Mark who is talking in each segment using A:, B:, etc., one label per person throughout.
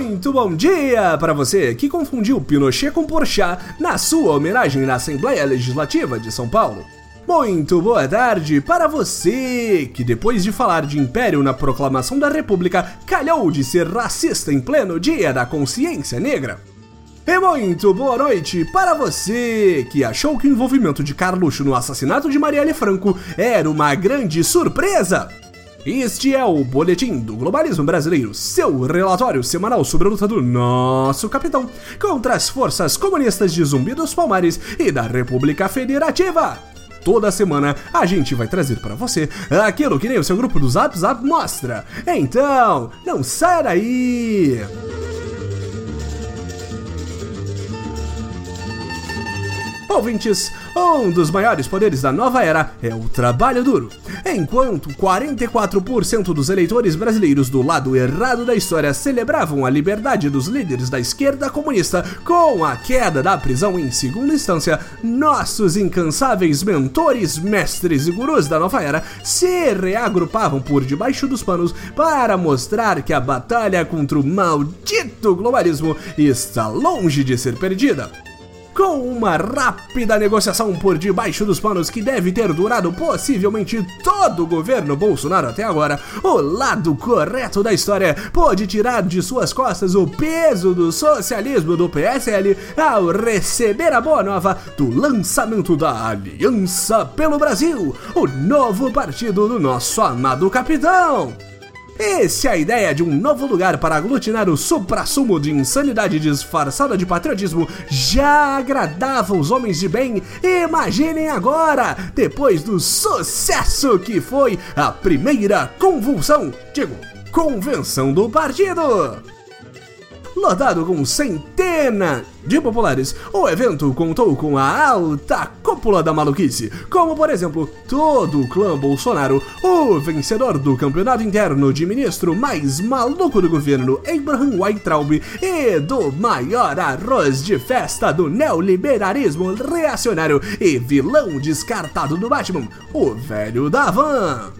A: Muito bom dia para você que confundiu Pinochet com Porchat na sua homenagem na Assembleia Legislativa de São Paulo. Muito boa tarde para você que, depois de falar de império na proclamação da República, calhou de ser racista em pleno Dia da Consciência Negra. E muito boa noite para você que achou que o envolvimento de Carluxo no assassinato de Marielle Franco era uma grande surpresa. Este é o Boletim do Globalismo Brasileiro, seu relatório semanal sobre a luta do nosso capitão contra as forças comunistas de Zumbi dos Palmares e da República Federativa. Toda semana a gente vai trazer para você aquilo que nem o seu grupo do Zap Zap mostra. Então, não saia daí! Ouvintes, um dos maiores poderes da nova era é o trabalho duro. Enquanto 44% dos eleitores brasileiros do lado errado da história celebravam a liberdade dos líderes da esquerda comunista com a queda da prisão em segunda instância, nossos incansáveis mentores, mestres e gurus da nova era se reagrupavam por debaixo dos panos para mostrar que a batalha contra o maldito globalismo está longe de ser perdida com uma rápida negociação por debaixo dos panos que deve ter durado possivelmente todo o governo Bolsonaro até agora, o lado correto da história pôde tirar de suas costas o peso do socialismo do PSL ao receber a boa nova do lançamento da Aliança pelo Brasil, o novo partido do nosso amado capitão. E se a ideia de um novo lugar para aglutinar o supra-sumo de insanidade disfarçada de patriotismo já agradava os homens de bem, imaginem agora, depois do sucesso que foi a primeira convulsão, digo, convenção do partido lotado com centenas de populares. O evento contou com a alta cúpula da maluquice, como por exemplo todo o clã Bolsonaro, o vencedor do campeonato interno de ministro mais maluco do governo, Abraham Weintraub, e do maior arroz de festa do neoliberalismo reacionário e vilão descartado do Batman, o velho da van.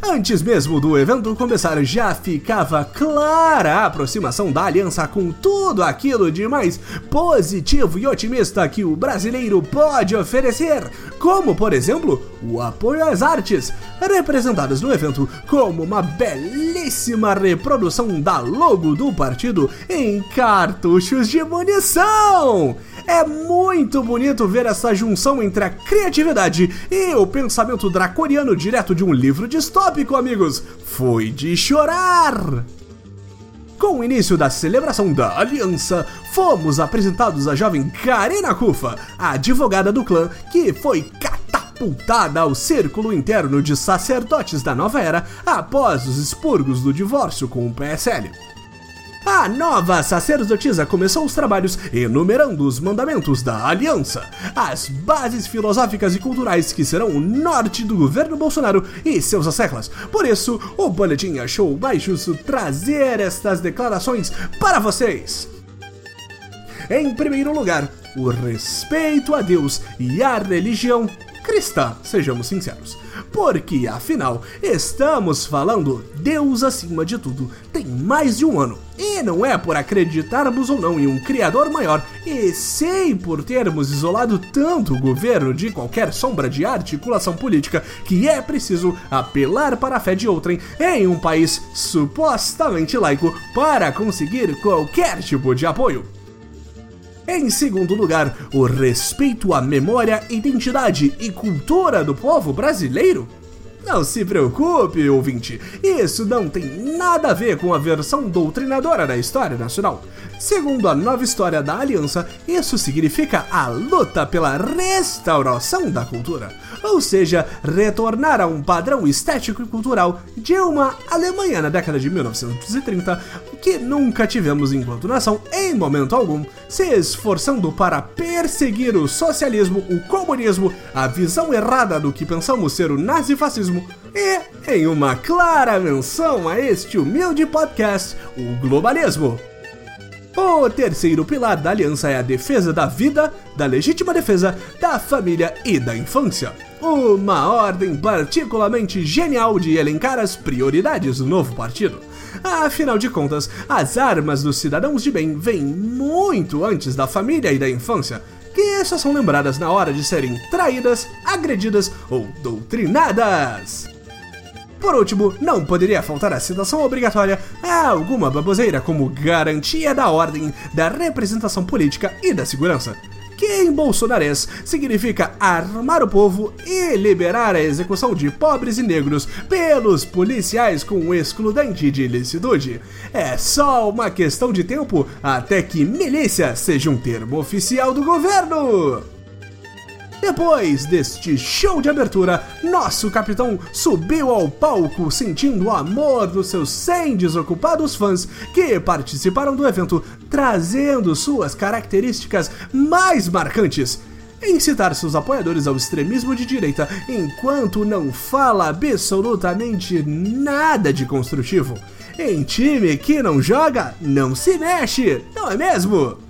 A: Antes mesmo do evento começar, já ficava clara a aproximação da aliança com tudo aquilo de mais positivo e otimista que o brasileiro pode oferecer, como por exemplo o apoio às artes, representadas no evento como uma belíssima reprodução da logo do partido em cartuchos de munição. É muito bonito ver essa junção entre a criatividade e o pensamento draconiano direto de um livro distópico, amigos. Foi de chorar! Com o início da celebração da aliança, fomos apresentados à jovem Karina Kufa, a advogada do clã que foi catapultada ao círculo interno de sacerdotes da nova era após os expurgos do divórcio com o PSL. A nova sacerdotisa começou os trabalhos enumerando os mandamentos da aliança, as bases filosóficas e culturais que serão o norte do governo Bolsonaro e seus asseclas. Por isso, o boletim achou mais justo trazer estas declarações para vocês. Em primeiro lugar, o respeito a Deus e à religião cristã, sejamos sinceros. Porque, afinal, estamos falando Deus acima de tudo tem mais de um ano. E não é por acreditarmos ou não em um criador maior, e sim por termos isolado tanto o governo de qualquer sombra de articulação política que é preciso apelar para a fé de outrem em um país supostamente laico para conseguir qualquer tipo de apoio. Em segundo lugar, o respeito à memória, identidade e cultura do povo brasileiro. Não se preocupe, ouvinte, isso não tem nada a ver com a versão doutrinadora da história nacional. Segundo a nova história da Aliança, isso significa a luta pela restauração da cultura ou seja, retornar a um padrão estético e cultural de uma Alemanha na década de 1930 que nunca tivemos enquanto nação em momento algum, se esforçando para perseguir o socialismo, o comunismo, a visão errada do que pensamos ser o nazifascismo e, em uma clara menção a este humilde podcast, o globalismo. O terceiro pilar da aliança é a defesa da vida, da legítima defesa, da família e da infância. Uma ordem particularmente genial de elencar as prioridades do novo partido. Afinal de contas, as armas dos cidadãos de bem vêm muito antes da família e da infância, que só são lembradas na hora de serem traídas, agredidas ou doutrinadas. Por último, não poderia faltar a citação obrigatória a alguma baboseira como garantia da ordem, da representação política e da segurança que em bolsonarês significa armar o povo e liberar a execução de pobres e negros pelos policiais com excludente de ilicitude. É só uma questão de tempo até que milícia seja um termo oficial do governo. Depois deste show de abertura, nosso capitão subiu ao palco sentindo o amor dos seus 100 desocupados fãs que participaram do evento, trazendo suas características mais marcantes. Incitar seus apoiadores ao extremismo de direita enquanto não fala absolutamente nada de construtivo. Em time que não joga, não se mexe, não é mesmo?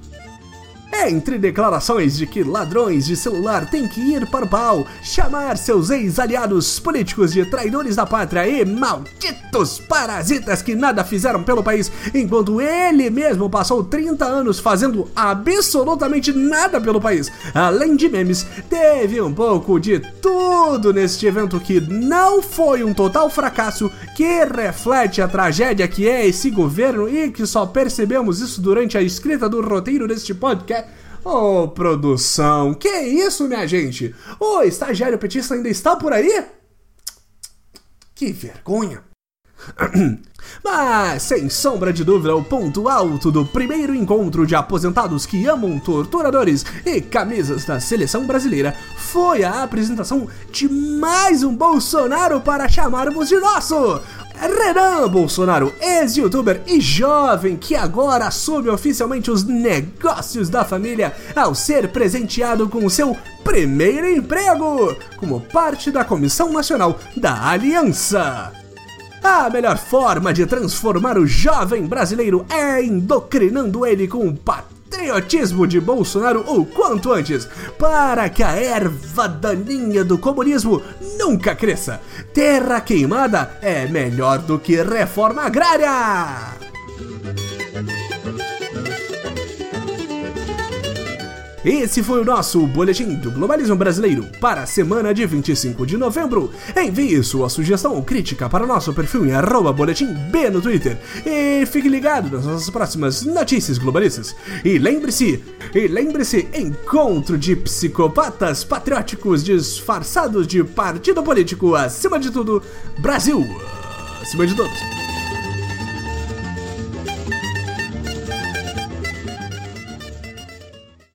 A: Entre declarações de que ladrões de celular têm que ir para o pau, chamar seus ex-aliados políticos de traidores da pátria e malditos parasitas que nada fizeram pelo país, enquanto ele mesmo passou 30 anos fazendo absolutamente nada pelo país. Além de memes, teve um pouco de tudo neste evento que não foi um total fracasso, que reflete a tragédia que é esse governo e que só percebemos isso durante a escrita do roteiro deste podcast Ô, oh, produção, que isso, minha gente? O estagiário petista ainda está por aí? Que vergonha. Mas, sem sombra de dúvida, o ponto alto do primeiro encontro de aposentados que amam torturadores e camisas da seleção brasileira foi a apresentação de mais um Bolsonaro para chamarmos de nosso! Renan Bolsonaro, ex-youtuber e jovem que agora assume oficialmente os negócios da família ao ser presenteado com o seu primeiro emprego como parte da Comissão Nacional da Aliança. A melhor forma de transformar o jovem brasileiro é endocrinando ele com patrão patriotismo de Bolsonaro o quanto antes, para que a erva daninha do comunismo nunca cresça. Terra queimada é melhor do que reforma agrária! Esse foi o nosso Boletim do Globalismo Brasileiro para a semana de 25 de novembro. Envie sua sugestão ou crítica para o nosso perfil em arroba boletim B no Twitter. E fique ligado nas nossas próximas notícias globalistas. E lembre-se, e lembre-se, encontro de psicopatas patrióticos disfarçados de partido político. Acima de tudo, Brasil! Acima de todos.